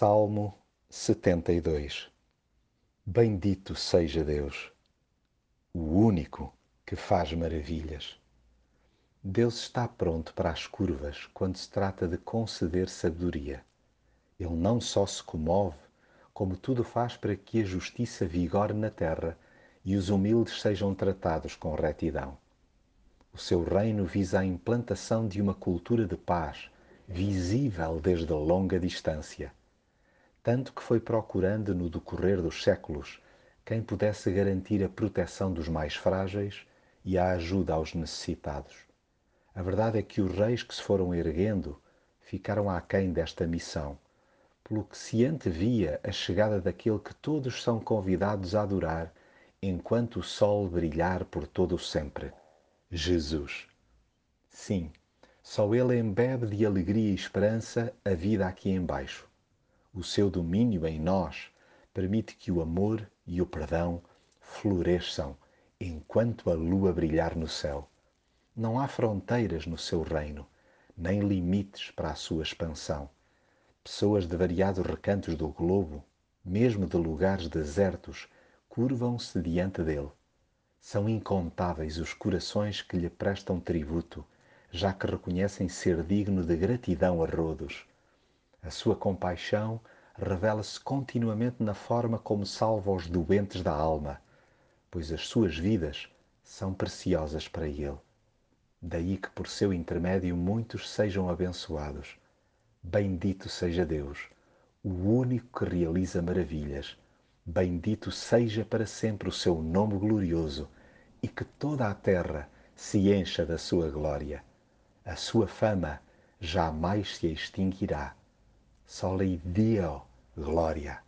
Salmo 72 Bendito seja Deus, o único que faz maravilhas. Deus está pronto para as curvas quando se trata de conceder sabedoria. Ele não só se comove, como tudo faz para que a justiça vigore na terra e os humildes sejam tratados com retidão. O seu reino visa a implantação de uma cultura de paz, visível desde longa distância tanto que foi procurando no decorrer dos séculos quem pudesse garantir a proteção dos mais frágeis e a ajuda aos necessitados. A verdade é que os reis que se foram erguendo ficaram aquém desta missão, pelo que se antevia a chegada daquele que todos são convidados a adorar enquanto o sol brilhar por todo o sempre. Jesus. Sim, só Ele embebe de alegria e esperança a vida aqui embaixo o seu domínio em nós permite que o amor e o perdão floresçam enquanto a lua brilhar no céu. Não há fronteiras no seu reino, nem limites para a sua expansão. Pessoas de variados recantos do globo, mesmo de lugares desertos, curvam-se diante dele. São incontáveis os corações que lhe prestam tributo, já que reconhecem ser digno de gratidão a rodos. A sua compaixão revela-se continuamente na forma como salva os doentes da alma, pois as suas vidas são preciosas para ele. Daí que por seu intermédio muitos sejam abençoados. Bendito seja Deus, o único que realiza maravilhas. Bendito seja para sempre o seu nome glorioso e que toda a terra se encha da sua glória. A sua fama jamais se extinguirá Soli Dio, gloria.